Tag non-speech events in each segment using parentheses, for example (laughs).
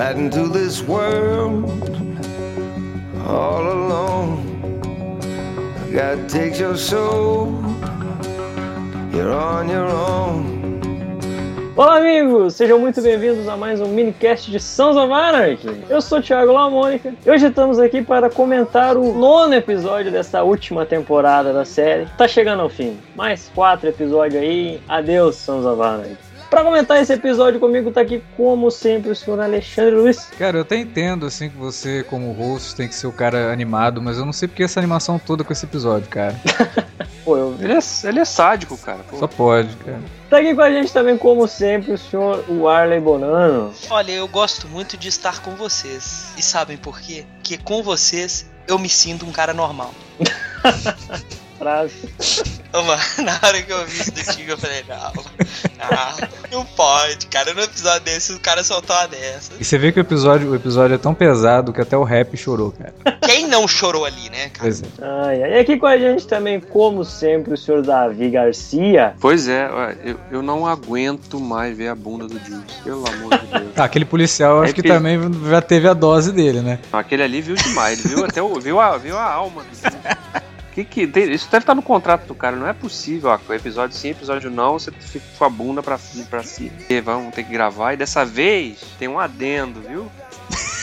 this world all alone. God takes your soul, you're on your own. Olá, amigos! Sejam muito bem-vindos a mais um minicast de Sons of Anarchy. Eu sou o Thiago Lamônica e hoje estamos aqui para comentar o nono episódio dessa última temporada da série. Tá chegando ao fim. Mais quatro episódios aí. Adeus, Sons of Anarchy. Pra comentar esse episódio comigo tá aqui, como sempre, o senhor Alexandre Luiz. Cara, eu até entendo, assim, que você, como host, tem que ser o cara animado, mas eu não sei porque essa animação toda com esse episódio, cara. (laughs) Pô, eu... ele, é, ele é sádico, cara. Pô. Só pode, cara. Tá aqui com a gente também, como sempre, o senhor Warley Bonano. Olha, eu gosto muito de estar com vocês. E sabem por quê? Porque com vocês eu me sinto um cara normal. (laughs) frase. Mano, (laughs) na hora que eu vi isso do Tigo, eu falei, não, não, não pode, cara. No episódio desse, o cara soltou uma dessa. E você vê que o episódio, o episódio é tão pesado que até o rap chorou, cara. Quem não chorou ali, né, cara? Pois é. Ai, ai. E aqui com a gente também, como sempre, o senhor Davi Garcia. Pois é, eu, eu não aguento mais ver a bunda do Juice, pelo amor de Deus. Ah, (laughs) aquele policial, acho é que também já teve a dose dele, né? Aquele ali viu demais, ele viu até o, viu a, viu a alma do Juice. (laughs) Que que, isso deve estar no contrato do cara, não é possível. Ó, episódio sim, episódio não, você fica com a bunda pra, pra si. E vamos ter que gravar. E dessa vez tem um adendo, viu? (laughs)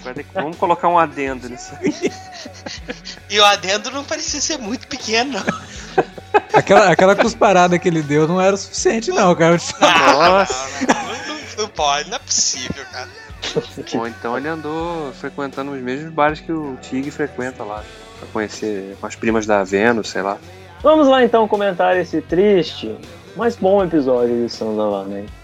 Que, vamos colocar um adendo nisso aí. E o adendo não parecia ser muito pequeno, não. (laughs) Aquela, aquela cusparada que ele deu não era o suficiente, não, cara. Nossa. Não, não, não, não pode, não é possível, cara. Ou então ele andou frequentando os mesmos bares que o Tig frequenta lá pra conhecer com as primas da Vênus, sei lá. Vamos lá então comentar esse triste, mas bom episódio de Sons of Anarchy.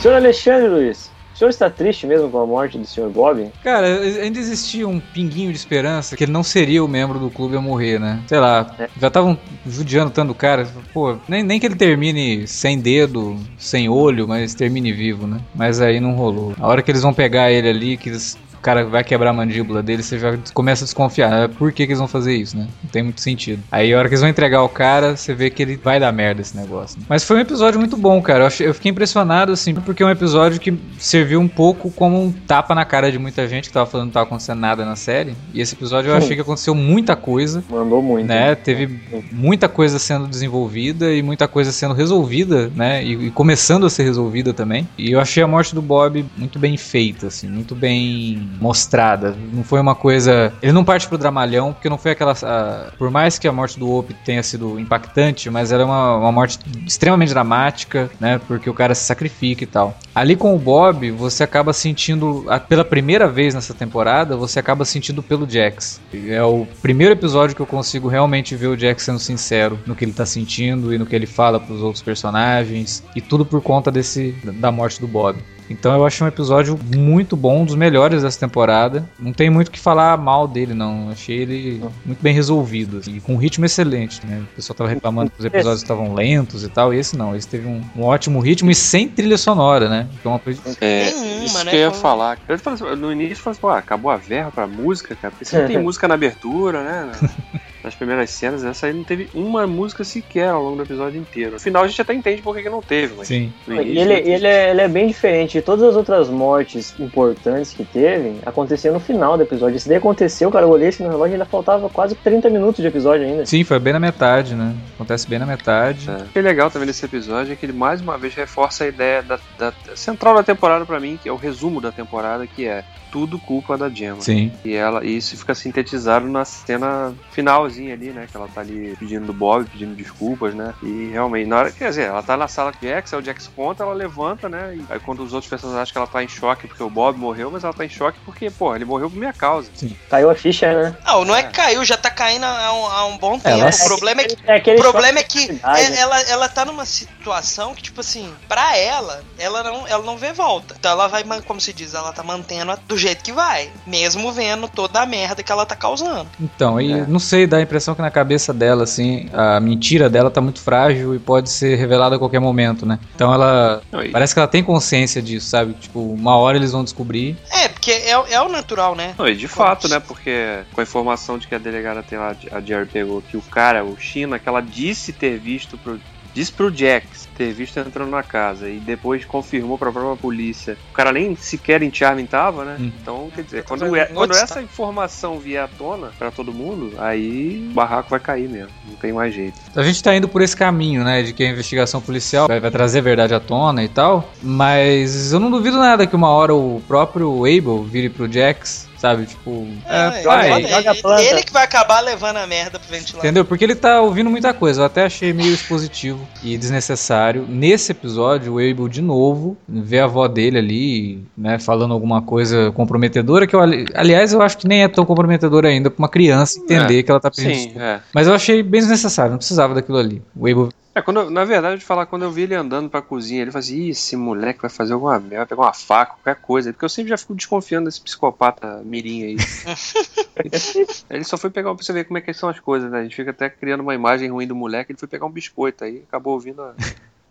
Senhor Alexandre Luiz, senhor está triste mesmo com a morte do Sr. Bob? Cara, ainda existia um pinguinho de esperança que ele não seria o membro do clube a morrer, né? Sei lá, é. já estavam judiando tanto o cara. Pô, nem, nem que ele termine sem dedo, sem olho, mas termine vivo, né? Mas aí não rolou. A hora que eles vão pegar ele ali, que eles o cara vai quebrar a mandíbula dele, você já começa a desconfiar. Por que, que eles vão fazer isso, né? Não tem muito sentido. Aí a hora que eles vão entregar o cara, você vê que ele vai dar merda esse negócio. Né? Mas foi um episódio muito bom, cara. Eu, achei, eu, fiquei impressionado, assim, porque é um episódio que serviu um pouco como um tapa na cara de muita gente que tava falando que não tava acontecendo nada na série. E esse episódio eu achei que aconteceu muita coisa. Mandou muito. Né? Teve muita coisa sendo desenvolvida e muita coisa sendo resolvida, né? E, e começando a ser resolvida também. E eu achei a morte do Bob muito bem feita, assim, muito bem mostrada. Não foi uma coisa. Ele não parte pro dramalhão, porque não foi aquela. A... Por mais que a morte do Op tenha sido impactante, mas ela é uma, uma morte extremamente dramática, né? Porque o cara se sacrifica e tal. Ali com o Bob, você acaba sentindo, pela primeira vez nessa temporada, você acaba sentindo pelo Jax. É o primeiro episódio que eu consigo realmente ver o Jax sendo sincero no que ele tá sentindo e no que ele fala pros outros personagens. E tudo por conta desse da morte do Bob. Então eu achei um episódio muito bom, um dos melhores dessa temporada. Não tem muito o que falar mal dele, não. Achei ele muito bem resolvido, assim, e com um ritmo excelente, né? O pessoal tava reclamando que os episódios estavam lentos e tal, e esse não. Esse teve um, um ótimo ritmo e sem trilha sonora, né? Então, uma coisa... É, isso né? que eu ia falar. Eu falei, no início eu falei assim, acabou a verba pra música, cara. Porque você não tem (laughs) música na abertura, né? Nas primeiras cenas, essa aí não teve uma música sequer ao longo do episódio inteiro. No final a gente até entende por que, que não teve, mas. Sim. Início, ele, ele, é, ele é bem diferente de todas as outras mortes importantes que teve, aconteceu no final do episódio. Isso daí aconteceu, cara, eu olhei assim no relógio e ainda faltava quase 30 minutos de episódio ainda. Sim, foi bem na metade, né? Acontece bem na metade. É. O que é legal também nesse episódio é que ele mais uma vez reforça a ideia da, da central da temporada para mim, que é o resumo da temporada, que é tudo culpa da Gemma. Sim. E ela, e isso fica sintetizado na cena ali, né? Que ela tá ali pedindo do Bob, pedindo desculpas, né? E realmente, na hora, quer dizer, ela tá na sala com o Jax, aí o Jax conta, ela levanta, né? E aí quando os outros personagens acham que ela tá em choque porque o Bob morreu, mas ela tá em choque porque, pô, ele morreu por minha causa. Sim. Caiu a ficha, né? Não, não é, é que caiu, já tá caindo há um, há um bom tempo. Ela... O problema é que, é o problema é que é, ela, ela tá numa situação que, tipo assim, pra ela, ela não, ela não vê volta. Então ela vai, como se diz, ela tá mantendo do jeito que vai mesmo vendo toda a merda que ela tá causando. Então, e é. não sei, dá, a impressão que na cabeça dela, assim, a mentira dela tá muito frágil e pode ser revelada a qualquer momento, né? Então ela. Oi. Parece que ela tem consciência disso, sabe? Tipo, uma hora eles vão descobrir. É, porque é, é o natural, né? Não, e de fato, né? Porque com a informação de que a delegada tem lá, a Jerry pegou que o cara, o China, que ela disse ter visto pro Disse pro Jax ter visto entrando na casa e depois confirmou pra própria polícia. O cara nem sequer em Charming tava, né? Hum. Então, quer dizer, quando, é, quando essa informação vier à tona pra todo mundo, aí o barraco vai cair mesmo. Não tem mais jeito. A gente tá indo por esse caminho, né? De que a investigação policial vai, vai trazer a verdade à tona e tal. Mas eu não duvido nada que uma hora o próprio Abel vire pro Jax Sabe, tipo. É, é vai, joga ele, ele que vai acabar levando a merda pro ventilador. Entendeu? Porque ele tá ouvindo muita coisa. Eu até achei meio expositivo e desnecessário. Nesse episódio, o Abel de novo vê a avó dele ali, né, falando alguma coisa comprometedora. Que eu, aliás, eu acho que nem é tão comprometedora ainda pra uma criança entender é, que ela tá pedindo sim, é. Mas eu achei bem desnecessário, não precisava daquilo ali. O Abel é, quando eu, na verdade, de falar, quando eu vi ele andando pra cozinha, ele fazia, Ih, esse moleque vai fazer alguma merda, vai pegar uma faca, qualquer coisa. Porque eu sempre já fico desconfiando desse psicopata mirim aí. (laughs) ele só foi pegar, pra você ver como é que são as coisas, né? A gente fica até criando uma imagem ruim do moleque, ele foi pegar um biscoito aí, acabou ouvindo a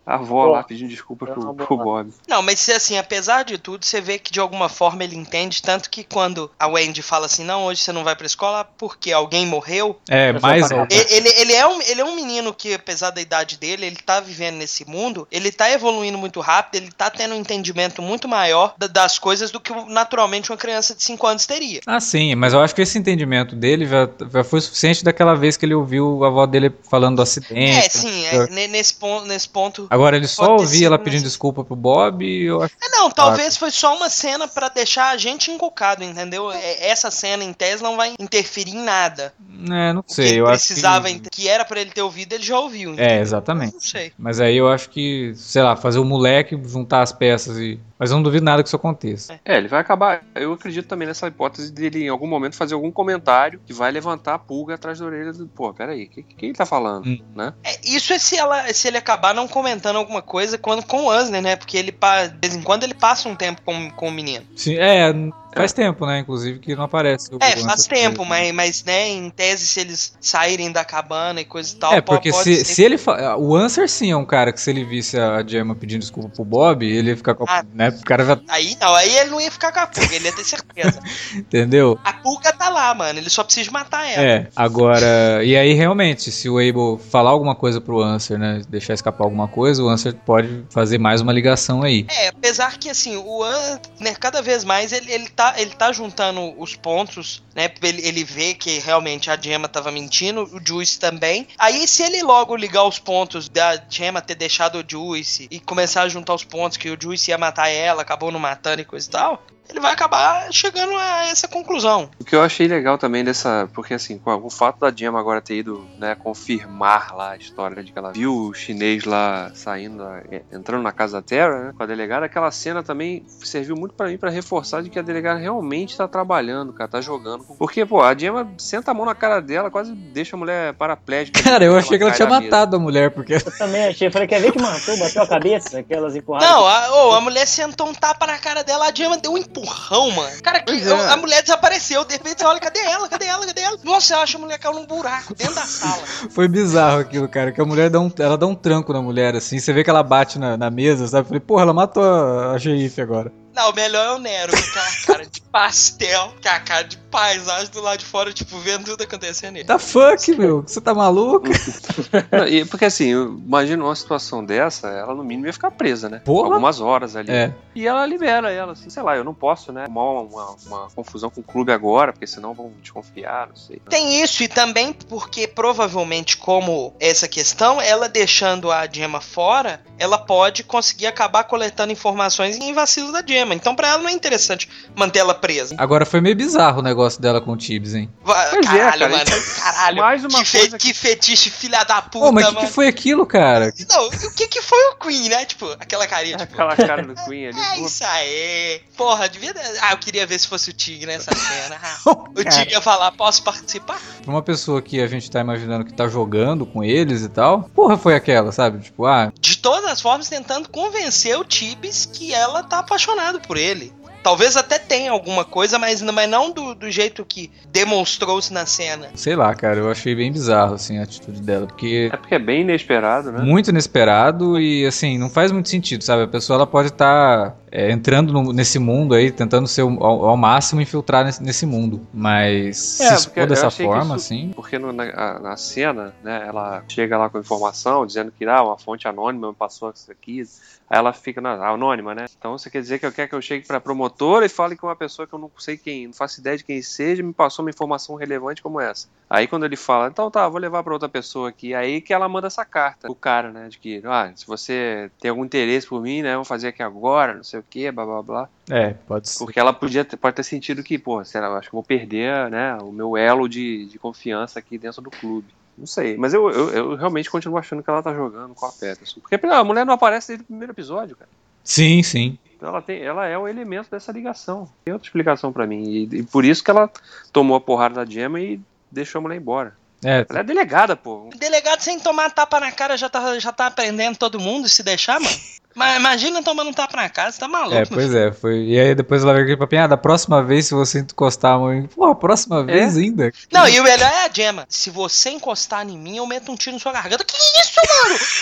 a avó Pô, lá pedindo desculpa pro, pro Bob. Não, mas assim, apesar de tudo, você vê que de alguma forma ele entende, tanto que quando a Wendy fala assim, não, hoje você não vai pra escola porque alguém morreu. É, mais ele, ele, ele, é um, ele é um menino que, apesar da idade dele, ele tá vivendo nesse mundo, ele tá evoluindo muito rápido, ele tá tendo um entendimento muito maior das coisas do que naturalmente uma criança de 5 anos teria. Ah, sim, mas eu acho que esse entendimento dele já, já foi suficiente daquela vez que ele ouviu a avó dele falando do acidente. É, sim, é, nesse ponto. Nesse ponto Agora ele só ouvia ela pedindo desculpa pro Bob e eu acho. É, não, talvez foi só uma cena para deixar a gente encucado, entendeu? É, essa cena em tese não vai interferir em nada. É, não sei. eu precisava acho que... que era para ele ter ouvido, ele já ouviu. Entendeu? É, exatamente. Não sei. Mas aí eu acho que, sei lá, fazer o moleque juntar as peças e mas eu não duvido nada que isso aconteça. É, ele vai acabar. Eu acredito também nessa hipótese dele em algum momento fazer algum comentário que vai levantar a pulga atrás da orelha do. Pô, peraí, o que, que ele tá falando? Hum. Né? É, isso é se, ela, se ele acabar não comentando alguma coisa quando, com o Ansner, né? Porque ele, de vez em quando, ele passa um tempo com, com o menino. Sim, é. Faz é. tempo, né? Inclusive, que não aparece. é, faz tempo, mas, mas, né, em tese, se eles saírem da cabana e coisa e tal. É, porque se, ser... se ele. Fa... O Answer sim é um cara que se ele visse a Gemma pedindo desculpa pro Bob, ele ia ficar com. Ah, né? O cara já... Aí não, aí ele não ia ficar com a pulga, ele ia ter certeza. (laughs) Entendeu? A pulga tá lá, mano. Ele só precisa matar ela. É, agora. E aí, realmente, se o Abel falar alguma coisa pro Answer, né? Deixar escapar alguma coisa, o Answer pode fazer mais uma ligação aí. É, apesar que assim, o Answer, né, cada vez mais ele, ele, tá, ele tá juntando os pontos, né? Ele, ele vê que realmente a Gemma tava mentindo, o Juice também. Aí, se ele logo ligar os pontos da Gemma ter deixado o Juice e começar a juntar os pontos que o Juice ia matar ela, acabou não matando e coisa e tal, ele vai acabar chegando a essa conclusão. O que eu achei legal também dessa. Porque assim, o fato da Gemma agora ter ido né, confirmar lá a história de que ela viu o chinês lá saindo, é, entrando na casa da Terra, né, com a delegada, aquela cena também serviu muito para mim para reforçar de que a delegada realmente tá trabalhando, cara, tá jogando. Porque, pô, a Gemma senta a mão na cara dela, quase deixa a mulher paraplégica. Cara, eu achei que ela tinha matado a mulher, porque. Eu também achei. Eu falei, quer ver que matou, bateu a cabeça, aquelas (laughs) empurradas. Não, a, oh, a mulher sentou um tapa na cara dela, a Gemma deu um empurrão empurrão, mano. Cara, que, é. a mulher desapareceu. De repente você olha, cadê ela? Cadê ela? Cadê ela? Nossa, eu acho a mulher caiu num buraco dentro da sala. (laughs) Foi bizarro aquilo, cara. Que a mulher dá um, ela dá um tranco na mulher, assim. Você vê que ela bate na, na mesa, sabe? Falei, porra, ela matou a, a xerife agora. Não, o melhor é o Nero, com aquela cara de pastel, com a cara de paisagem do lado de fora, tipo, vendo tudo acontecendo aí. Da fuck, meu? Você tá maluco? (laughs) Não, e, porque assim, imagina uma situação dessa, ela no mínimo ia ficar presa, né? Porra. Algumas horas ali. É. E ela libera ela, assim, sei lá, eu não posso, né? Uma, uma, uma confusão com o clube agora, porque senão vão desconfiar, não sei. Tem isso, e também porque provavelmente, como essa questão, ela deixando a Gemma fora, ela pode conseguir acabar coletando informações em vacilo da Gemma. Então, pra ela não é interessante manter ela presa. Agora foi meio bizarro o negócio dela com o Tibbs, hein? Pois caralho, é, cara, mano. Caralho. Mais uma que, coisa que... que fetiche, filha da puta, mas o que, que, foi aquilo, cara? Não, o que, que foi o Queen, né? Tipo, aquela carinha, tipo... Aquela cara do Queen ali. (laughs) É isso aí. Porra, devia... Ah, eu queria ver se fosse o Tig nessa cena. (laughs) Ah, o Tig ia falar, posso participar? Pra uma pessoa que a gente tá imaginando que tá jogando com eles e tal, porra foi aquela, sabe? Tipo, ah... De todas as formas, tentando convencer o Tibbs que ela tá apaixonada por ele. Talvez até tenha alguma coisa, mas, mas não do, do jeito que demonstrou-se na cena. Sei lá, cara, eu achei bem bizarro, assim, a atitude dela, porque... É porque é bem inesperado, né? Muito inesperado e, assim, não faz muito sentido, sabe? A pessoa, ela pode estar... Tá é, entrando no, nesse mundo aí, tentando ser ao, ao máximo infiltrar nesse, nesse, mundo. Mas é, se expor dessa forma, isso, assim. Porque no, na, na, cena, né, ela chega lá com informação dizendo que ah, uma fonte anônima me passou isso aqui. Aí ela fica na, anônima, né? Então você quer dizer que eu quero que eu chegue pra promotora e fale com uma pessoa que eu não sei quem, não faço ideia de quem seja, me passou uma informação relevante como essa. Aí quando ele fala, então tá, vou levar pra outra pessoa aqui. Aí que ela manda essa carta o cara, né? De que, ah, se você tem algum interesse por mim, né? Vou fazer aqui agora, não sei o que, blá blá blá. É, pode ser. Porque ela podia ter, pode ter sentido que, pô, será, acho que vou perder, né? O meu elo de, de confiança aqui dentro do clube. Não sei, mas eu, eu, eu, realmente continuo achando que ela tá jogando com a Peterson. Porque a mulher não aparece desde o primeiro episódio, cara. Sim, sim. Então ela, tem, ela é o elemento dessa ligação. Tem outra explicação para mim. E, e, por isso que ela tomou a porrada da Gemma e deixou a mulher embora. É. Ela é delegada, pô. Delegado sem tomar tapa na cara já tá, já tá aprendendo todo mundo se deixar, mano. Mas imagina tomando um tapa na cara, você tá maluco. É, pois é, foi. E aí depois ela veio aqui pra pinhar, ah, da próxima vez, se você encostar a mão. Pô, a próxima é? vez ainda. Não, e o melhor é a Gemma. Se você encostar em mim, eu meto um tiro na sua garganta. Que isso,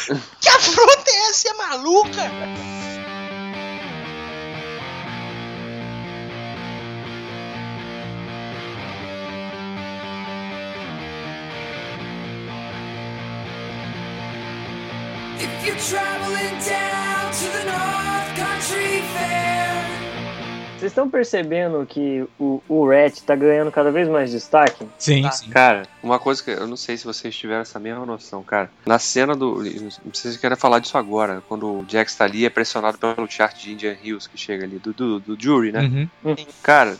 mano? (laughs) que afronta é essa? É maluca? If you're traveling down to the North Country Fair. Vocês estão percebendo que o, o Rat tá ganhando cada vez mais destaque? Sim, ah, sim. Cara, uma coisa que eu não sei se vocês tiveram essa mesma noção, cara. Na cena do. Não sei se querem falar disso agora. Quando o Jax tá ali, é pressionado pelo chart de Indian Hills que chega ali, do, do, do Jury, né? Uhum. Cara,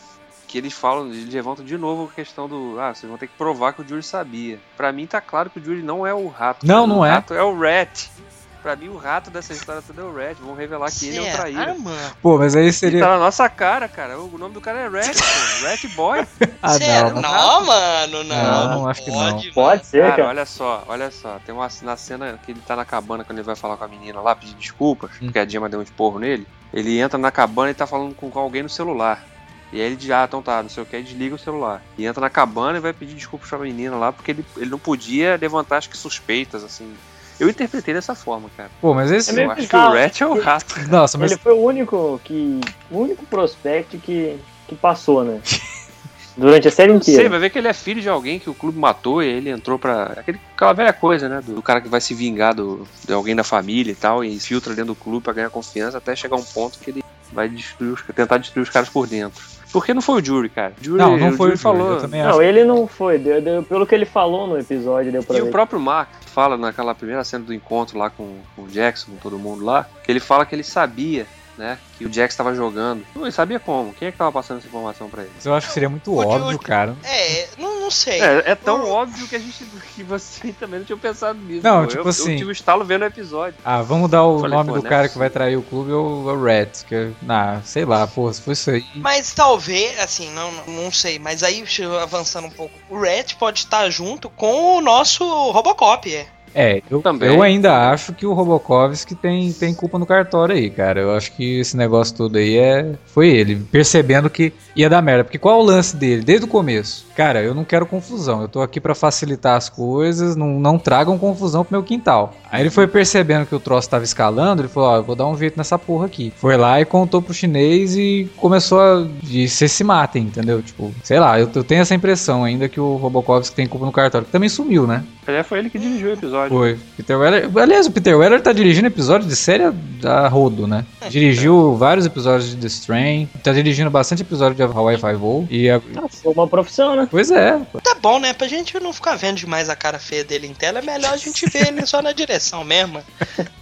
que eles falam, eles levantam de novo a questão do. Ah, vocês vão ter que provar que o Jury sabia. Pra mim tá claro que o Jury não é o rato. Não, não o é. O rato é o Rat. Pra mim, o rato dessa história toda é o Red. Vão revelar que ele é o traíra. Pô, mas aí seria. E tá na nossa cara, cara. O nome do cara é Red, pô. Red Boy. (laughs) ah, não. Não, mano, não. Não, não acho que não. Pode ser, cara. cara. olha só, olha só. Tem uma na cena que ele tá na cabana quando ele vai falar com a menina lá, pedir desculpas, hum. porque a Dima deu um esporro nele. Ele entra na cabana e tá falando com alguém no celular. E aí ele diz, ah, então tá, não sei o que, desliga o celular. E entra na cabana e vai pedir desculpas pra menina lá, porque ele, ele não podia levantar, acho que suspeitas, assim, eu interpretei dessa forma, cara. Pô, mas esse. É eu acho que o Rat é o rato. (laughs) Nossa, mas... Ele foi o único que. O único prospect que, que passou, né? (laughs) Durante a série inteira. Sei, vai ver que ele é filho de alguém que o clube matou e ele entrou pra. Aquele, aquela velha coisa, né? Do, do cara que vai se vingar do, de alguém da família e tal, e filtra dentro do clube pra ganhar confiança até chegar um ponto que ele vai destruir os, tentar destruir os caras por dentro. Porque não foi o Jury, cara. Jury, não, não foi o Jury, falou. não, ele não foi. Deu, deu, pelo que ele falou no episódio, deu pra E ver. o próprio Mark fala naquela primeira cena do encontro lá com, com o Jackson, com todo mundo lá, que ele fala que ele sabia né? Que o Jax estava jogando. Ele sabia como. Quem é que tava passando essa informação para ele? Eu acho que seria muito o óbvio, cara. É, não, não sei. É, é tão não. óbvio que a gente que você (laughs) também não tinha pensado nisso. Não, pô. tipo eu, assim. Eu tive o estalo vendo o episódio. Ah, vamos dar o Falei, nome do cara que vai trair o clube ou o Red. Que, ah, sei lá, pô, se foi isso aí. Mas talvez, assim, não, não sei. Mas aí, avançando um pouco, o Red pode estar junto com o nosso Robocop, é. É, eu, Também. eu ainda acho que o Robokovski tem, tem culpa no cartório aí, cara. Eu acho que esse negócio todo aí é. Foi ele, percebendo que ia dar merda. Porque qual é o lance dele? Desde o começo. Cara, eu não quero confusão. Eu tô aqui para facilitar as coisas. Não, não tragam confusão pro meu quintal. Aí ele foi percebendo que o troço tava escalando. Ele falou: Ó, eu vou dar um jeito nessa porra aqui. Foi lá e contou pro chinês e começou a. E você se matem, entendeu? Tipo, sei lá, eu, eu tenho essa impressão ainda que o Robokovski tem culpa no cartório. Que também sumiu, né? Aliás, foi ele que dirigiu o episódio. Foi. Peter Weller. Aliás, o Peter Weller tá dirigindo episódio de série a rodo, né? É. Dirigiu vários episódios de The Strain. Tá dirigindo bastante episódio de Hawaii Five-O. E a... ah, foi uma profissão, né? Pois é. Tá bom, né? Pra gente não ficar vendo demais a cara feia dele em tela, é melhor a gente ver ele só na direção mesmo.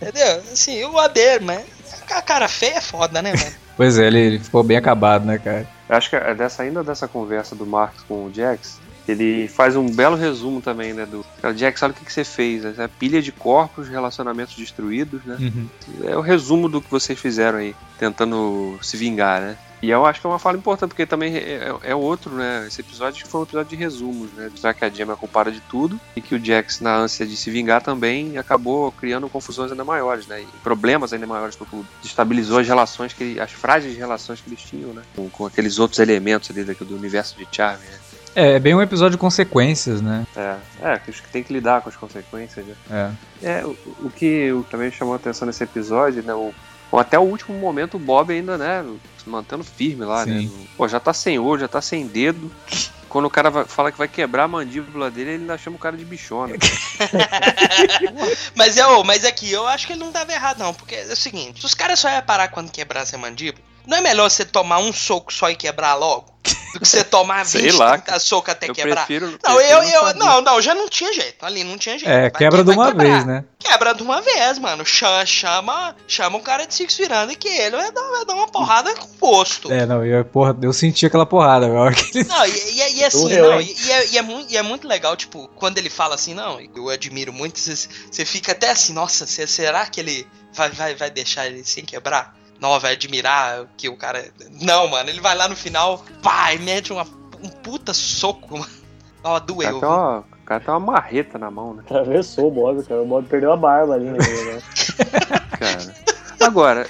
Entendeu? Assim, o Ader, mas a cara feia é foda, né, mano? Pois é, ele ficou bem acabado, né, cara? Acho que é dessa, ainda dessa conversa do Marcos com o Jax, ele faz um belo resumo também, né? Do Jack, sabe o que, que você fez? É pilha de corpos, relacionamentos destruídos, né? Uhum. É o resumo do que vocês fizeram aí, tentando se vingar, né? E eu acho que é uma fala importante, porque também é, é, outro, né? Esse episódio foi um episódio de resumos, né? Já que a Gemma é culpada de tudo e que o Jax, na ânsia de se vingar também, acabou criando confusões ainda maiores, né? E problemas ainda maiores pro clube. Destabilizou as relações, que as frágeis relações que eles tinham, né? Com, com aqueles outros elementos ali do universo de Charme, né? É, é bem um episódio de consequências, né? É, é, que tem que lidar com as consequências, né? É. É, o, o que também chamou a atenção nesse episódio, né? O, até o último momento o Bob ainda, né, mantendo firme lá, né? Sim. né? Pô, já tá sem olho, já tá sem dedo. Quando o cara vai, fala que vai quebrar a mandíbula dele, ele ainda chama o cara de bichona. (laughs) mas, eu, mas aqui, eu acho que ele não tava errado, não. Porque é o seguinte: se os caras só iam parar quando quebrasse a mandíbula, não é melhor você tomar um soco só e quebrar logo? Do (laughs) que você tomar 20 lá, soco até eu quebrar. Prefiro, não, eu, eu, não, não, já não tinha jeito. Ali não tinha jeito. É, quebra de uma vez, né? Quebra de uma vez, mano. Chama, chama, chama o cara de Six virando que ele vai dar, vai dar uma porrada com gosto. É, não, eu, porra, eu senti aquela porrada. (laughs) Ele... Não, e, e, e assim, não, e, e, é, e, é muito, e é muito legal, tipo, quando ele fala assim, não, eu admiro muito, você, você fica até assim, nossa, será que ele vai, vai, vai deixar ele sem quebrar? Não, vai admirar que o cara. Não, mano, ele vai lá no final, vai, mete uma, um puta soco, mano. Ó, doeu. O cara, uma, o cara tem uma marreta na mão, né? (laughs) Atravessou o Bob, cara. O Bob perdeu a barba ali, (laughs) né? cara. Agora,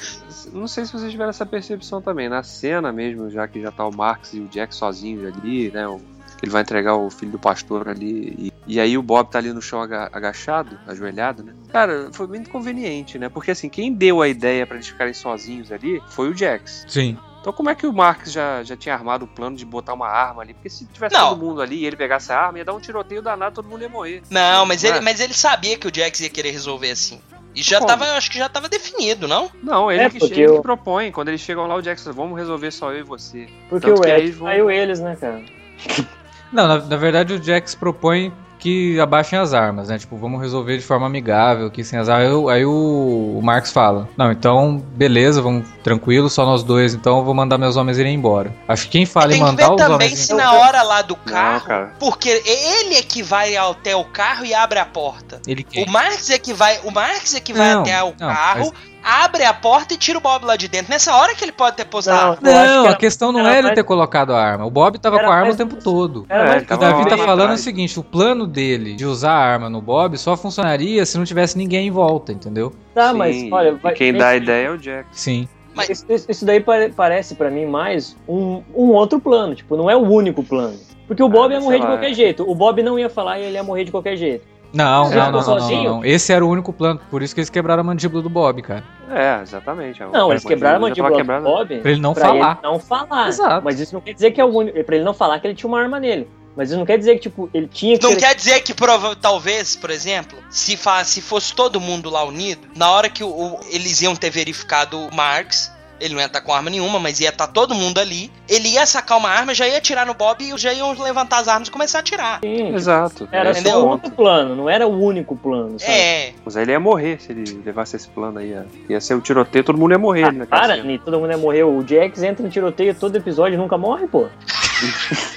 não sei se vocês tiveram essa percepção também. Na cena mesmo, já que já tá o Marx e o Jack sozinhos ali, né? O ele vai entregar o filho do pastor ali. E, e aí o Bob tá ali no chão agachado, ajoelhado, né? Cara, foi muito conveniente, né? Porque assim, quem deu a ideia para eles ficarem sozinhos ali foi o Jax. Sim. Então como é que o Marx já, já tinha armado o plano de botar uma arma ali? Porque se tivesse não. todo mundo ali e ele pegasse a arma, ia dar um tiroteio danado, todo mundo ia morrer. Não, mas, ele, é? mas ele sabia que o Jax ia querer resolver assim. E já Como? tava, acho que já tava definido, não? Não, ele, é que, ele eu... que propõe. Quando eles chegam lá, o Jackson, vamos resolver só eu e você. Porque Tanto o Ed vão... eles, né, cara? (laughs) Não, na, na, verdade o Jax propõe que abaixem as armas, né? Tipo, vamos resolver de forma amigável, que sem as armas. Aí, aí o, o Marx fala: Não, então, beleza, vamos tranquilo, só nós dois, então eu vou mandar meus homens irem embora. Acho que quem fala em mandar os também homens. se na hora lá do carro, Não, porque ele é que vai até o carro e abre a porta. Ele quem? O Marx é que vai, o Marx é que vai não, até o não, carro. Mas abre a porta e tira o Bob lá de dentro. Nessa hora que ele pode ter postado. Não, não que a questão não é ele ter colocado a arma. O Bob tava com a arma o tempo todo. É, o Davi tá falando o seguinte: o plano dele de usar a arma no Bob só funcionaria se não tivesse ninguém em volta, entendeu? Tá, Sim, mas olha. Vai, quem dá a ideia é o Jack. Sim. Mas... Isso, isso daí parece para mim mais um, um outro plano, tipo, não é o único plano. Porque o Bob ah, ia morrer de qualquer jeito. O Bob não ia falar e ele ia morrer de qualquer jeito. Não, não, não, não, não, Esse era o único plano, por isso que eles quebraram a mandíbula do Bob, cara. É, exatamente. É não, eles quebraram a mandíbula do Bob pra ele não pra falar. Ele não falar. Exato. Mas isso não quer dizer que é o único. Pra ele não falar que ele tinha uma arma nele. Mas isso não quer dizer que, tipo, ele tinha que. Não quer dizer que, prova, talvez, por exemplo, se, fa se fosse todo mundo lá unido, na hora que o, o, eles iam ter verificado o Marx, ele não ia estar com arma nenhuma, mas ia estar todo mundo ali. Ele ia sacar uma arma, já ia atirar no Bob e já iam levantar as armas e começar a atirar. Sim, exato. Era Entendeu? só um outro plano, não era o único plano. Sabe? É. Mas aí ele ia morrer se ele levasse esse plano aí. Ia ser o tiroteio, todo mundo ia morrer. Ah, né, para, todo mundo ia morrer. O Jax entra em tiroteio todo episódio e nunca morre, pô. (laughs)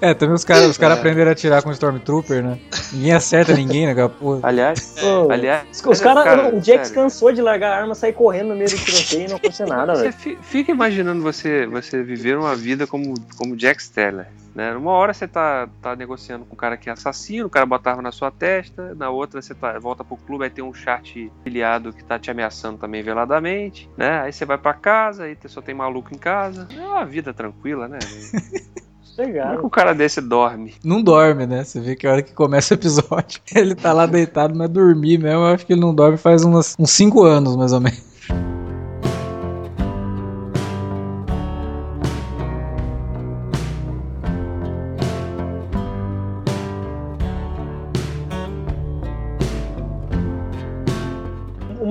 É, também os caras os cara é. aprenderam a atirar com o Stormtrooper, né? Ninguém acerta ninguém, né, porra. Aliás, (laughs) é. aliás os caras, cara, o Jax sério. cansou de largar a arma, sair correndo no meio do tiroteio e não aconteceu nada, velho. Você fica imaginando você, você viver uma vida como, como Jax Teller. Né? Uma hora você tá, tá negociando com um cara que é assassino, o cara bota arma na sua testa, na outra você tá, volta pro clube, aí tem um chart filiado que tá te ameaçando também veladamente, né? Aí você vai para casa, aí só tem maluco em casa. É uma vida tranquila, né? (laughs) Como é que o cara desse dorme? Não dorme, né? Você vê que a hora que começa o episódio, (laughs) ele tá lá deitado, mas dormir mesmo, eu acho que ele não dorme faz umas, uns 5 anos, mais ou menos.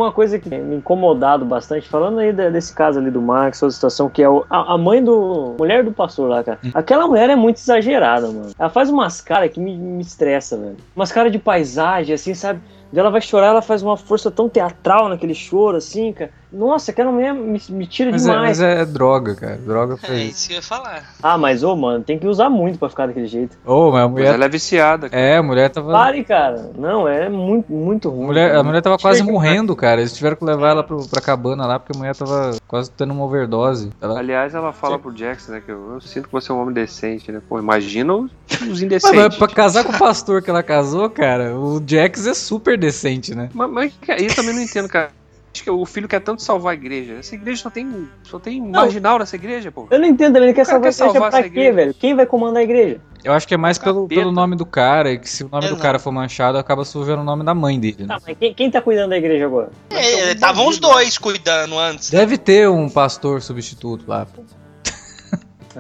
Uma coisa que me incomodado bastante, falando aí desse caso ali do Max, outra situação, que é o, a, a, mãe do. mulher do pastor lá, cara. Aquela mulher é muito exagerada, mano. Ela faz umas caras que me, me estressa, velho. Umas caras de paisagem, assim, sabe? ela vai chorar, ela faz uma força tão teatral naquele choro, assim, cara. Nossa, aquela mulher me, me tira mas demais. É, mas é droga, cara. Droga pra É isso. que eu ia falar. Ah, mas, ô, mano, tem que usar muito pra ficar daquele jeito. Ô, mas a Mas mulher. ela é viciada. cara. É, a mulher tava. Pare, cara. Não, é muito, muito ruim. mulher, a mulher tava quase morrendo, cara. Eles tiveram que levar ela pro, pra cabana lá, porque a mulher tava quase tendo uma overdose. Ela... Aliás, ela fala pro Jackson, né, que eu, eu sinto que você é um homem decente, né? Pô, imagina os, os Mas, indecentes. mas pra casar com o pastor que ela casou, cara, o Jax é super decente, né? Mas, mas cara, eu também não entendo, cara. Acho que o filho quer tanto salvar a igreja. Essa igreja só tem, só tem marginal nessa igreja, pô. Eu não entendo, ele quer salvar quer a igreja salvar pra essa quê, igreja. velho? Quem vai comandar a igreja? Eu acho que é mais pelo, pelo nome do cara, e que se o nome É, do não. cara for manchado, acaba sujando o nome da mãe dele, né? Tá, mas quem, quem tá cuidando da igreja agora? É, Estavam os dois cuidando antes. Deve ter um pastor substituto lá. pô.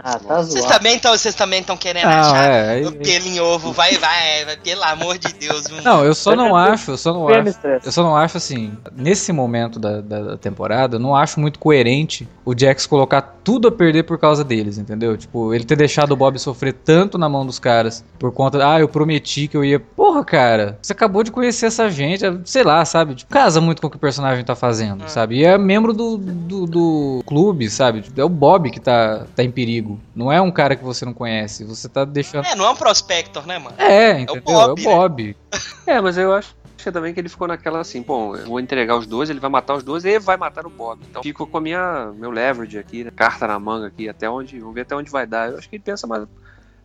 Ah, tá Vocês também estão vocês também estão querendo Não, achar é, o pelo em ovo. Vai, vai, vai, pelo amor de Deus. Não, eu só não acho, eu só não acho. Eu só não acho assim, nesse momento da, da, da temporada, eu não acho muito coerente o Jax colocar tudo a perder por causa deles, entendeu? Tipo, ele ter deixado o Bob sofrer tanto na mão dos caras por conta, ah, eu prometi que eu ia. Porra, cara, você acabou de conhecer essa gente, sei lá, sabe? Tipo, casa muito com o que o personagem tá fazendo, Hum. sabe? E é membro do, do, do clube, sabe? Tipo, É o Bob que tá, tá em perigo. Não é um cara que você não conhece. Você tá deixando. É, não é um prospector, né, mano? É, entendeu? Bob, é o Bob. (laughs) É, mas eu acho que também que ele ficou naquela assim, bom, eu vou entregar os dois, ele vai matar os dois e vai matar o Bob. Então fico com a minha meu leverage aqui, né? carta na manga aqui, até onde, vamos ver até onde vai dar. Eu acho que ele pensa mais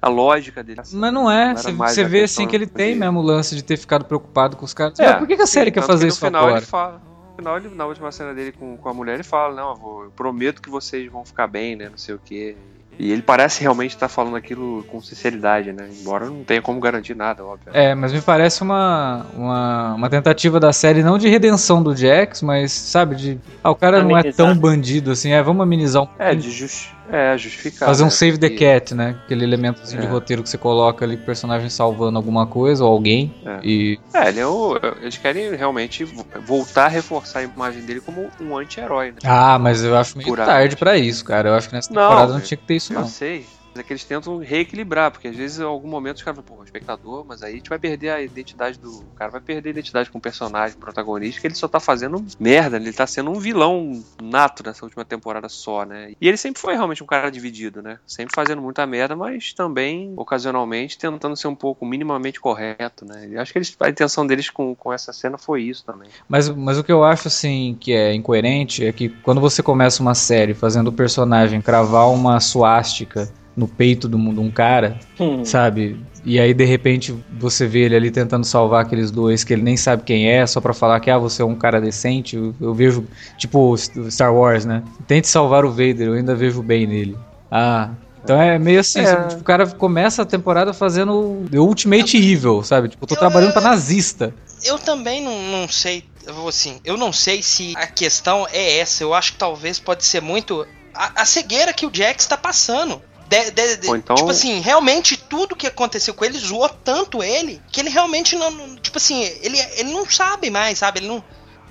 a lógica dele. assim, Mas não é, você vê assim que ele tem de- mesmo o lance de ter ficado preocupado com os caras. É, Mas por que, que a série sim, quer fazer que isso no final agora? Ele fala, no final, ele, na última cena dele com, com a mulher, ele fala, não, vou- eu prometo que vocês vão ficar bem, né? Não sei o quê. E ele parece realmente estar falando aquilo com sinceridade, né? Embora não tenha como garantir nada, óbvio. É, mas me parece uma, uma, uma tentativa da série não de redenção do Jax, mas sabe, de. Ah, o cara não é Amenizar. tão bandido assim, é, vamos amenizar um É, pouquinho. de justi é, justificar. Fazer um né? save the Porque- cat, né? Aquele elementozinho de É. roteiro que você coloca ali, o personagem salvando alguma coisa ou alguém. É. E. É, ele é o, eles querem realmente vo- voltar a reforçar a imagem dele como um anti-herói, né? Ah, mas eu acho meio Por tarde pra isso, cara. Eu acho que nessa Não, temporada não velho. tinha que ter isso, Eu não. sei. É que eles tentam reequilibrar, porque às vezes em algum momento os caras falam, pô, espectador, mas aí a gente vai perder a identidade do. O cara vai perder a identidade com o personagem, com o protagonista, que ele só tá fazendo merda, ele tá sendo um vilão nato nessa última temporada só, né? E ele sempre foi realmente um cara dividido, né? Sempre fazendo muita merda, mas também, ocasionalmente, tentando ser um pouco minimamente correto, né? E acho que eles, a intenção deles com, com essa cena foi isso também. Mas, mas o que eu acho, assim, que é incoerente é que quando você começa uma série fazendo o personagem cravar uma suástica no peito de um, de um cara, Hum. sabe? E aí, de repente, você vê ele ali tentando salvar aqueles dois que ele nem sabe quem é, só pra falar que, ah, você é um cara decente. Eu, eu vejo, tipo, Star Wars, né? Tente salvar o Vader, eu ainda vejo bem nele. Ah... Então é meio assim, É. sabe? Tipo, o cara começa a temporada fazendo The Ultimate Evil, sabe? Tipo, tô Eu- trabalhando pra nazista. Eu também não, não sei, eu assim, eu não sei se a questão é essa. Eu acho que talvez pode ser muito a, a cegueira que o Jax tá passando. De- de- de- Ou então- Tipo assim, realmente tudo que aconteceu com ele zoou tanto ele que ele realmente não. não- Tipo assim, ele, ele não sabe mais, sabe? Ele não.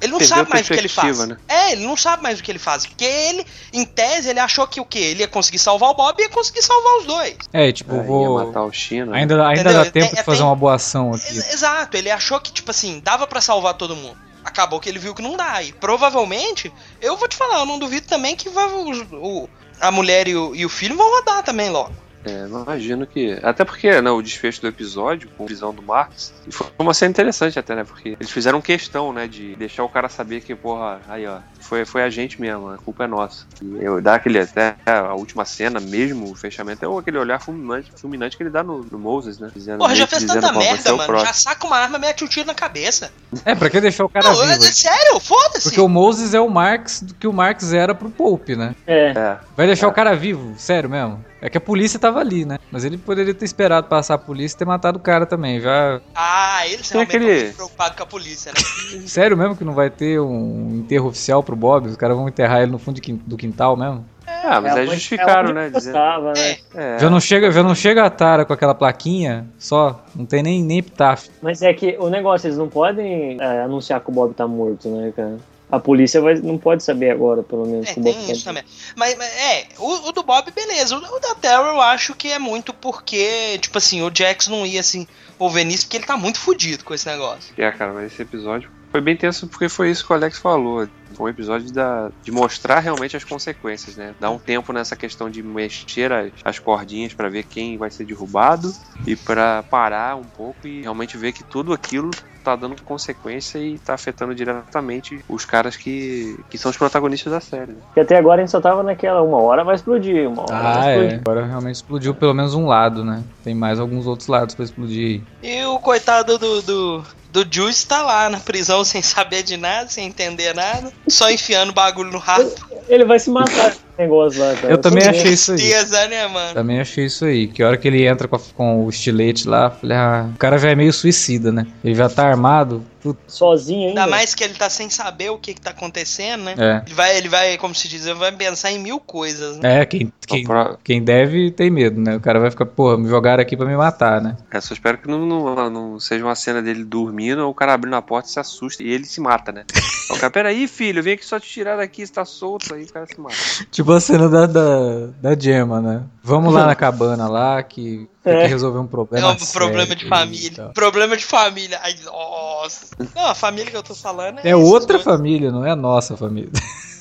Ele não Perdeu sabe mais o que ele faz. né? É, ele não sabe mais o que ele faz. Porque ele, em tese, ele achou que o quê? Ele ia conseguir salvar o Bob e ia conseguir salvar os dois. É, tipo, ia vou. matar o Chino. né? Ainda, ainda Entendeu? dá tempo Tem- de fazer tem- uma boa ação aqui. Ex- Exato, ele achou que, tipo assim, dava pra salvar todo mundo. Acabou que ele viu que não dá. E provavelmente, eu vou te falar, eu não duvido também que vai, os- o, a mulher e o, e o filho vão rodar também logo. É, imagino que. Até porque né, o desfecho do episódio, com a visão do Marx, foi uma cena interessante até, né? Porque eles fizeram questão, né, de deixar o cara saber que, porra, aí ó, foi, foi a gente mesmo, a culpa é nossa. E eu dar aquele até a última cena mesmo, o fechamento, é aquele olhar fulminante, fulminante que ele dá no, no Moses, né? Dizendo, Porra, já fez dizendo, tanta "Pô, você é merda, mano. próximo." Já saca uma arma, mete um tiro na cabeça. É, pra que deixar o cara Não, é, vivo? é sério, foda-se. Porque o Moses é o Marx do que o Marx era pro Pope, né? É. É, Vai deixar É. o cara vivo, sério mesmo. É que a polícia tava ali, né? Mas ele poderia ter esperado passar a polícia e ter matado o cara também. Já. Ah, Tem realmente aquele- estão muito preocupados com a polícia, né? Sério mesmo que não vai ter um enterro oficial pro Bob? Os caras vão enterrar ele no fundo de do quintal mesmo? ah, mas É, aí mas justificaram, é né? gostava, né? é, Já, não chega, já não chega a Tara com aquela plaquinha só? Não tem nem, nem epitáfio. Mas é que o negócio, eles não podem é, anunciar que o Bob tá morto, né, cara? a polícia vai, não pode saber agora, pelo menos. É, tem isso também. Mas, mas é, o, o, do Bob, beleza. O, o da Terra eu acho que é muito porque, tipo assim, o Jax não ia assim envolver nisso porque ele tá muito fudido com esse negócio. É, cara, mas esse episódio foi bem tenso porque foi isso que o Alex falou. Foi um episódio da, de mostrar realmente as consequências, né? Dar um tempo nessa questão de mexer as, as cordinhas para ver quem vai ser derrubado e para parar um pouco e realmente ver que tudo aquilo tá dando consequência e tá afetando diretamente os caras que, que são os protagonistas da série. Né? Que até agora a gente só tava naquela uma hora vai explodir, uma hora ah, vai explodir. É. Agora realmente explodiu pelo menos um lado, né? Tem mais alguns outros lados para explodir. E o coitado do, do, do Juice tá lá na prisão (laughs) sem saber de nada, sem entender nada, só enfiando bagulho no rato. Ele vai se matar negócio lá, cara. Eu também achei isso aí. Tristeza, né, mano? Também achei isso aí. Que a hora que ele entra com, a, com o estilete lá, falei, ah, o cara já é meio suicida, né? Ele já tá armado, Sozinho ainda. Ainda mais que ele tá sem saber o que, que tá acontecendo, né? É. Ele, vai, ele vai, como se diz, ele vai pensar em mil coisas, né? É, quem, quem, quem deve tem medo, né? O cara vai ficar, porra, me jogaram aqui pra me matar, né? É, só espero que não, não, não seja uma cena dele dormindo ou o cara abrindo a porta e se assusta e ele se mata, né? (laughs) o cara, peraí, filho, vem aqui só te tirar daqui, você tá solto, aí o cara se mata. Tipo a cena da, da, da Gemma, né? Vamos lá na (laughs) cabana lá, que tem que é. resolver um problema. É um problema de família. Problema de família. Ai, nossa. Não, a família que eu tô falando é. É outra família, não é a nossa família.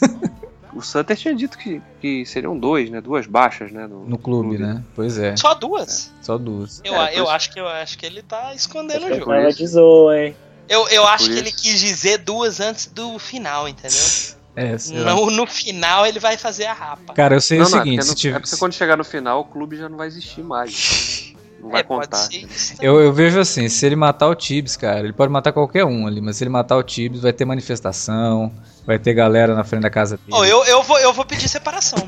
(laughs) O Sutter tinha dito que, que seriam dois, né? Duas baixas, né? No, no clube, clube, né? Pois é. Só duas? É. Só duas. Eu, é, eu, acho que, eu acho que ele tá escondendo o jogo. Ela hein? Eu, eu acho que ele quis dizer duas antes do final, entendeu? (laughs) É, no, no, final ele vai fazer a rapa. Cara, eu sei não, o não, seguinte: é, se tiver... é porque quando chegar no final, o clube já não vai existir mais. (laughs) Não vai é, contar. Eu, eu vejo assim, se ele matar o Tibbs, cara, ele pode matar qualquer um ali, mas se ele matar o Tibbs, vai ter manifestação, vai ter galera na frente da casa dele. Oh, eu, eu, vou, eu vou pedir separação (laughs)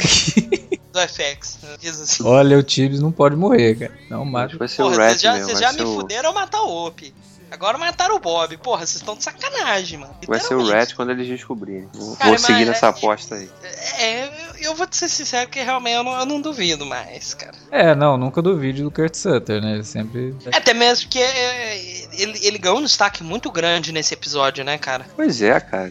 do FX. Assim. Olha, o Tibbs não pode morrer, cara. Não mata. Vai ser Porra, o Red vocês já, mesmo, já me o... fuderam matar o Op. Agora mataram o Bob. Porra, vocês estão de sacanagem, mano. Vai ser o Red quando eles descobrirem. Cara, vou seguir nessa é, aposta aí. É, eu vou te ser sincero que realmente eu não, eu não duvido mais, cara. É, não, nunca duvido do Kurt Sutter, né? Ele sempre. Até mesmo que é, ele, ele ganhou um destaque muito grande nesse episódio, né, cara? Pois é, cara.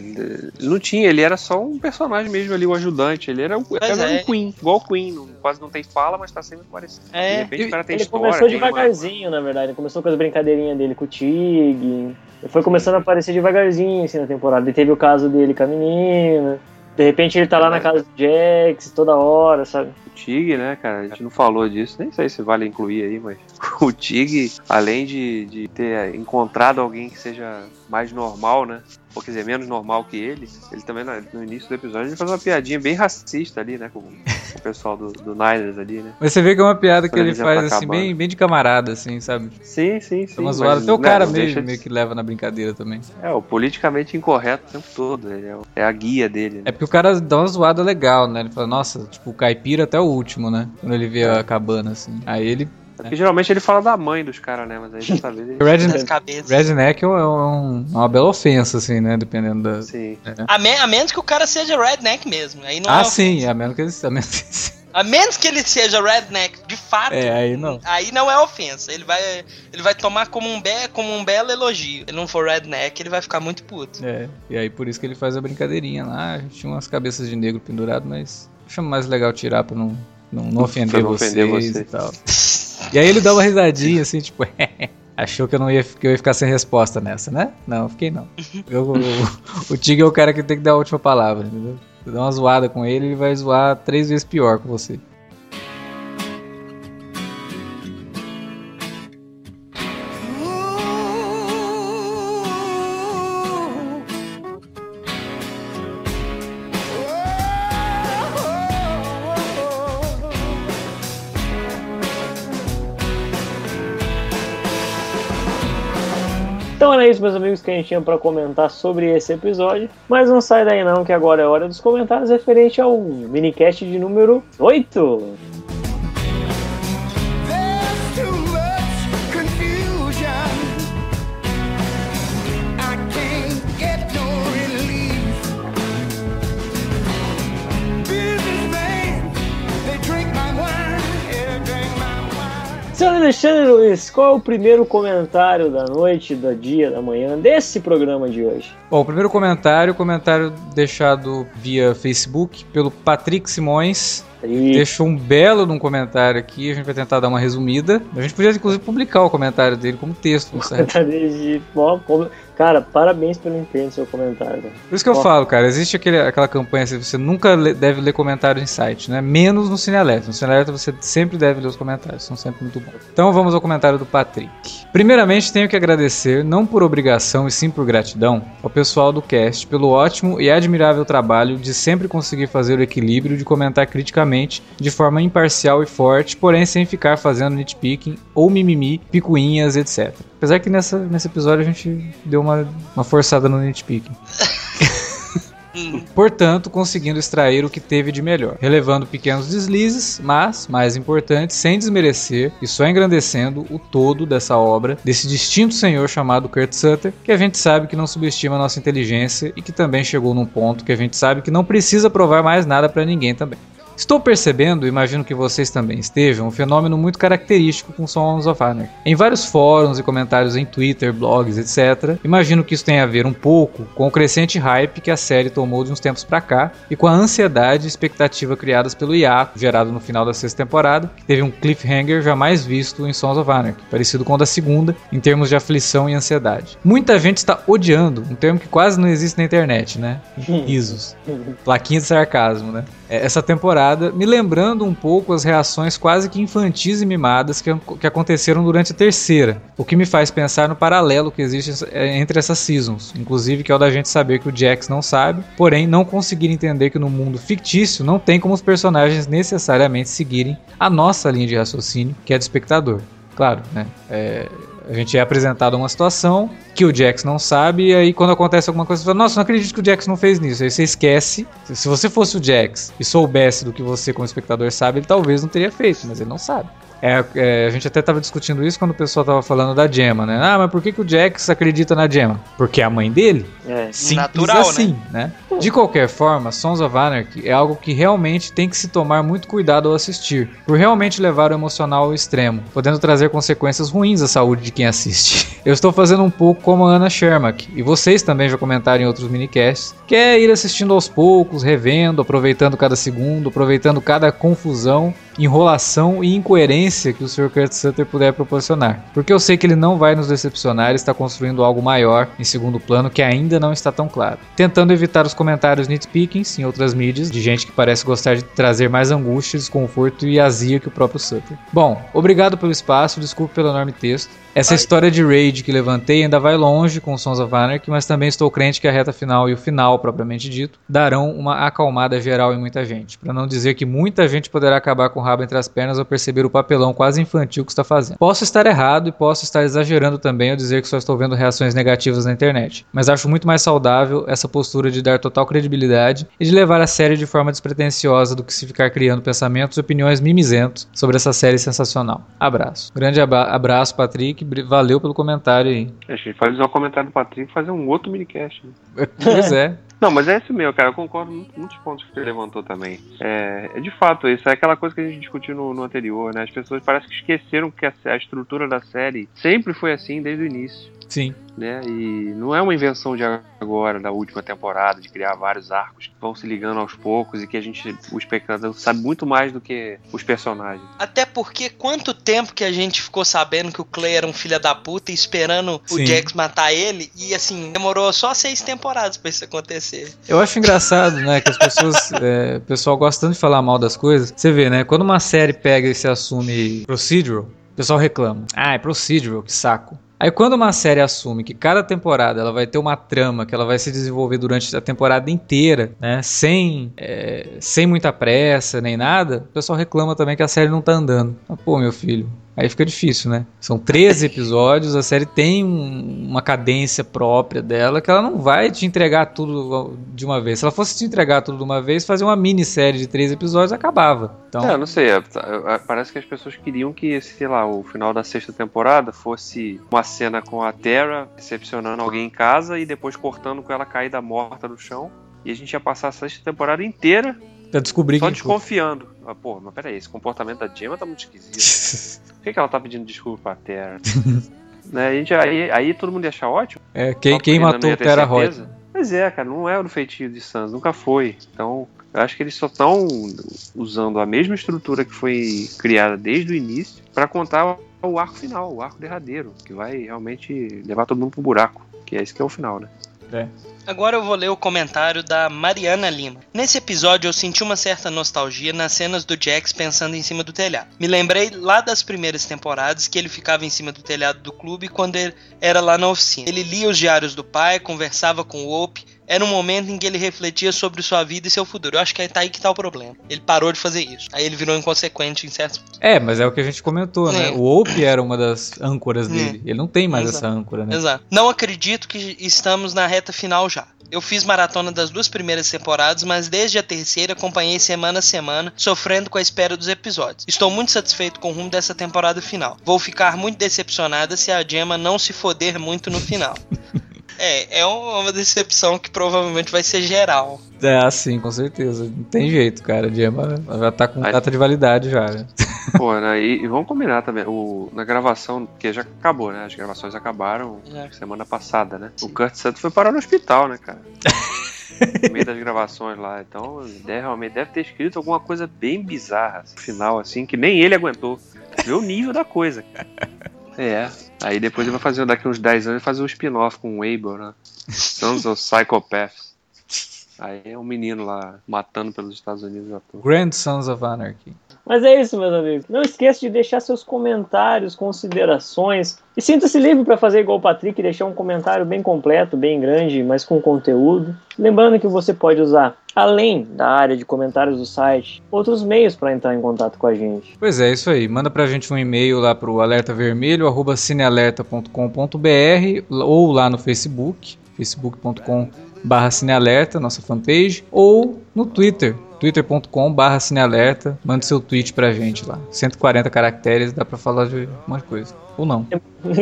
Não tinha, ele era só um personagem mesmo ali, o um ajudante. Ele era, um, era é. um Queen, igual o Queen. Não, quase não tem fala, mas tá sempre aparecendo. É. De repente o cara tem ele história. Ele começou devagarzinho, uma... na verdade. Ele começou com as brincadeirinhas dele com o Tig. Ele foi começando a aparecer devagarzinho assim na temporada. E teve o caso dele com a menina. De repente ele tá lá na casa do Jax toda hora, sabe? Tig, né, cara? A gente não falou disso, nem sei se vale incluir aí, mas (laughs) o Tig, além de, de ter encontrado alguém que seja mais normal, né? Ou quer dizer, menos normal que ele, ele também no início do episódio ele faz uma piadinha bem racista ali, né? Com, com o pessoal do, do Niners ali, né? Mas você vê que é uma piada que ele, ele faz assim, bem, bem de camarada, assim, sabe? Sim, sim, sim. É uma zoada. Até o cara mesmo, meio que leva na brincadeira também. É, o politicamente incorreto o tempo todo. É, é a guia dele. Né? É porque o cara dá uma zoada legal, né? Ele fala, nossa, tipo, o caipira até o último, né? Quando ele vê a cabana, assim. Aí ele é porque geralmente ele fala da mãe dos caras, né? Mas aí dessa vez ele. Redneck, redneck é, um, é uma bela ofensa, assim, né? Dependendo da. Sim. É. A, me, a, menos que o cara seja redneck mesmo. Aí não ah, é sim, a menos que ele. A menos, a menos que ele seja redneck de fato. É, aí não. Aí não é ofensa. Ele vai, ele vai tomar como um, be, como um belo elogio. Se ele não for redneck, ele vai ficar muito puto. É, e aí por isso que ele faz a brincadeirinha lá. Tinha umas cabeças de negro pendurado, mas acho mais legal tirar pra não, não, não ofender, não ofender vocês você. e tal. (laughs) E aí ele dá uma risadinha assim, tipo, (laughs) achou que eu não ia, que eu ia ficar sem resposta nessa, né? Não, fiquei não. (laughs) Eu, o, o Tig é o cara que tem que dar a última palavra, entendeu? Você dá uma zoada com ele, ele vai zoar três vezes pior com você. Isso, meus amigos, que a gente tinha para comentar sobre esse episódio. Mas não sai daí não, que agora é hora dos comentários referente ao minicast de número 8. Alexandre Luiz, qual é o primeiro comentário da noite, do dia, da manhã desse programa de hoje? Bom, o primeiro comentário, comentário deixado via Facebook pelo Patrick Simões. Deixou um belo num comentário aqui, a gente vai tentar dar uma resumida. A gente podia, inclusive, publicar o comentário dele como texto. O comentário de... Cara, parabéns pelo empenho do seu comentário. Por isso que eu falo, cara, existe aquele, aquela campanha assim, você nunca deve ler comentário em site, né? Menos no Cinealerta. No Cinealerta você sempre deve ler os comentários, são sempre muito bons. Então vamos ao comentário do Patrick. Primeiramente, tenho que agradecer, não por obrigação e sim por gratidão, ao pessoal do cast pelo ótimo e admirável trabalho de sempre conseguir fazer o equilíbrio de comentar criticamente de forma imparcial e forte, porém sem ficar fazendo nitpicking ou mimimi, picuinhas, etc. Apesar que nessa, nesse episódio a gente deu uma, uma forçada no nitpicking. (laughs) Portanto, conseguindo extrair o que teve de melhor, relevando pequenos deslizes, mas, mais importante, sem desmerecer e só engrandecendo o todo dessa obra, desse distinto senhor chamado Kurt Sutter, que a gente sabe que não subestima nossa inteligência e que também chegou num ponto que a gente sabe que não precisa provar mais nada para ninguém também. Estou percebendo, imagino que vocês também estejam, um fenômeno muito característico com Sons of Anarchy. Em vários fóruns e comentários em Twitter, blogs, etc., imagino que isso tem a ver um pouco com o crescente hype que a série tomou de uns tempos para cá e com a ansiedade e expectativa criadas pelo hiato gerado no final da sexta temporada, que teve um cliffhanger jamais visto em Sons of Anarchy, parecido com o da segunda em termos de aflição e ansiedade. Muita gente está odiando, um termo que quase não existe na internet, né? (laughs) Risos. Plaquinha de sarcasmo, né? É, essa temporada, me lembrando um pouco as reações quase que infantis e mimadas que, que aconteceram durante a terceira, o que me faz pensar no paralelo que existe é, entre essas seasons, inclusive que é o da gente saber que o Jax não sabe, porém não conseguir entender que no mundo fictício não tem como os personagens necessariamente seguirem a nossa linha de raciocínio, que é do espectador. Claro, né? É, a gente é apresentado a uma situação que o Jax não sabe, e aí quando acontece alguma coisa, você fala, nossa, não acredito que o Jax não fez nisso. Aí você esquece. Se você fosse o Jax e soubesse do que você, como espectador, sabe, ele talvez não teria feito, mas ele não sabe. É, é, a gente até estava discutindo isso quando o pessoal estava falando da Gemma, né? Ah, mas por que, que o Jax acredita na Gemma? Porque é a mãe dele? É. Simples Natural, assim, né? né? De qualquer forma, Sons of Anarchy é algo que realmente tem que se tomar muito cuidado ao assistir, por realmente levar o emocional ao extremo, podendo trazer consequências ruins à saúde de quem assiste. (laughs) Eu estou fazendo um pouco como a Ana Shermack, e vocês também já comentaram em outros minicasts, que é ir assistindo aos poucos, revendo, aproveitando cada segundo, aproveitando cada confusão, enrolação e incoerência que o Sr. Kurt Sutter puder proporcionar. Porque eu sei que ele não vai nos decepcionar e está construindo algo maior em segundo plano que ainda não está tão claro. Tentando evitar os comentários nitpickings em outras mídias, de gente que parece gostar de trazer mais angústia, desconforto e azia que o próprio Sutter. Bom, obrigado pelo espaço, desculpe pelo enorme texto. Essa Ai. história de raid que levantei ainda vai longe com Sons of Anarchy, mas também estou crente que a reta final e o final, propriamente dito, darão uma acalmada geral em muita gente. Para não dizer que muita gente poderá acabar com o rabo entre as pernas ao perceber o papelão quase infantil que está fazendo. Posso estar errado e posso estar exagerando também ao dizer que só estou vendo reações negativas na internet, mas acho muito mais saudável essa postura de dar total credibilidade e de levar a série de forma despretensiosa do que se ficar criando pensamentos e opiniões mimizentos sobre essa série sensacional. Abraço. Grande abraço, Patrick valeu pelo comentário aí. A gente faz um comentário do Patrick e fazer um outro minicast. Né? Pois é. (laughs) Não, mas é isso mesmo, cara. Eu concordo com muitos pontos que você levantou também. É, é, de fato, isso é aquela coisa que a gente discutiu no, no anterior, né? As pessoas parecem que esqueceram que a, a estrutura da série sempre foi assim desde o início. Sim. Né? E não é uma invenção de agora, da última temporada, de criar vários arcos que vão se ligando aos poucos e que a gente, o espectador, sabe muito mais do que os personagens. Até porque quanto tempo que a gente ficou sabendo que o Clay era um filho da puta e esperando Sim. o Jax matar ele, e assim, demorou só seis temporadas pra isso acontecer. Eu acho engraçado, né, que as pessoas, (laughs) é, o pessoal gosta tanto de falar mal das coisas. Você vê, né, quando uma série pega e se assume procedural, o pessoal reclama. Ah, é procedural, que saco. Aí quando uma série assume que cada temporada ela vai ter uma trama que ela vai se desenvolver durante a temporada inteira, né, sem, é, sem muita pressa nem nada, o pessoal reclama também que a série não tá andando. Ah, pô, meu filho, Aí fica difícil, né? São 13 (laughs) episódios, a série tem um, uma cadência própria dela que ela não vai te entregar tudo de uma vez. Se ela fosse te entregar tudo de uma vez, fazer uma minissérie de três episódios acabava. Então... É, não sei. É, é, parece que as pessoas queriam que, sei lá, o final da sexta temporada fosse uma cena com a Terra decepcionando alguém em casa e depois cortando com ela caída morta no chão. E a gente ia passar a sexta temporada inteira Pra descobrir Só desconfiando. Ah, pô, mas peraí, esse comportamento da Gemma tá muito esquisito. (laughs) Por que, que ela tá pedindo desculpa pra Terra? (laughs) né? a gente, aí, aí todo mundo ia achar ótimo. É, quem, quem matou Terra Roth? Pois é, cara, não é o feitio de Sans, nunca foi. Então, eu acho que eles só estão usando a mesma estrutura que foi criada desde o início para contar o arco final, o arco derradeiro, que vai realmente levar todo mundo pro buraco, que é esse que é o final, né? É. Agora eu vou ler o comentário da Mariana Lima. Nesse episódio eu senti uma certa nostalgia nas cenas do Jax pensando em cima do telhado. Me lembrei lá das primeiras temporadas que ele ficava em cima do telhado do clube quando ele era lá na oficina. Ele lia os diários do pai, conversava com o Ope, era um momento em que ele refletia sobre sua vida e seu futuro. Eu acho que tá aí que tá o problema. Ele parou de fazer isso. Aí ele virou inconsequente em certos. É, mas é o que a gente comentou, né? É. O Ope era uma das âncoras é. dele. Ele não tem mais Exato. essa âncora, né? Exato. Não acredito que estamos na reta final já. Eu fiz maratona das duas primeiras temporadas, mas desde a terceira acompanhei semana a semana, sofrendo com a espera dos episódios. Estou muito satisfeito com o rumo dessa temporada final. Vou ficar muito decepcionada se a Gemma não se foder muito no final. (laughs) É, é uma decepção que provavelmente vai ser geral. É, sim, com certeza. Não tem jeito, cara. A Gemma já tá com data de validade já. Né? (laughs) Pô, né? E, e, vamos combinar também. O, na gravação, que já acabou, né? As gravações acabaram é. semana passada, né? Sim. O Kurt Santos foi parar no hospital, né, cara? (laughs) no meio das gravações lá. Então, deve, realmente deve ter escrito alguma coisa bem bizarra no final, assim, que nem ele aguentou. Vê o nível da coisa, cara. É. Aí depois ele vai fazer, daqui uns 10 anos, fazer um spin-off com o Abel, né? Sons of Psychopaths. Aí é um menino lá matando pelos Estados Unidos. Grand Sons of Anarchy. Mas é isso, meus amigos. Não esqueça de deixar seus comentários, considerações. E sinta-se livre para fazer igual o Patrick e deixar um comentário bem completo, bem grande, mas com conteúdo. Lembrando que você pode usar, além da área de comentários do site, outros meios para entrar em contato com a gente. Pois é, isso aí. Manda para a gente um e-mail lá para o alertavermelho.cinealerta.com.br ou lá no Facebook, facebook.com barra cinealerta, nossa fanpage, ou no Twitter, twitter.com barra cinealerta, mande seu tweet pra gente lá. 140 caracteres, dá pra falar de uma coisa. Ou não.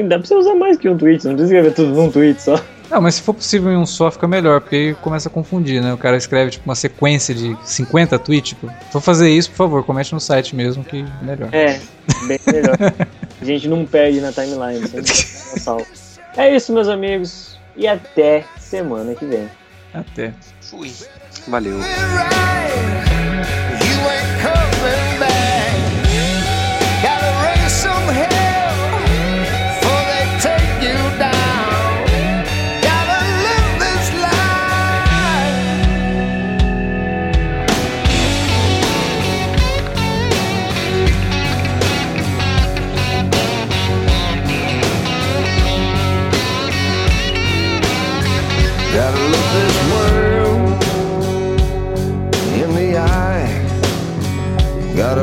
Dá pra você usar mais que um tweet, não precisa escrever tudo num tweet só. Não, mas se for possível em um só, fica melhor, porque aí começa a confundir, né? O cara escreve tipo uma sequência de 50 tweets. Tipo, for fazer isso, por favor, comente no site mesmo, que é melhor. É, bem melhor. a gente não perde na timeline. é isso, meus amigos. E até semana que vem. Até. Fui. Valeu.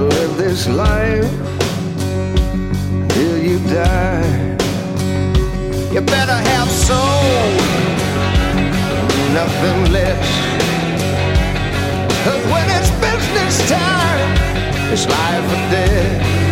This life till you die. You better have soul, nothing less. Cause when it's business time, it's life or death.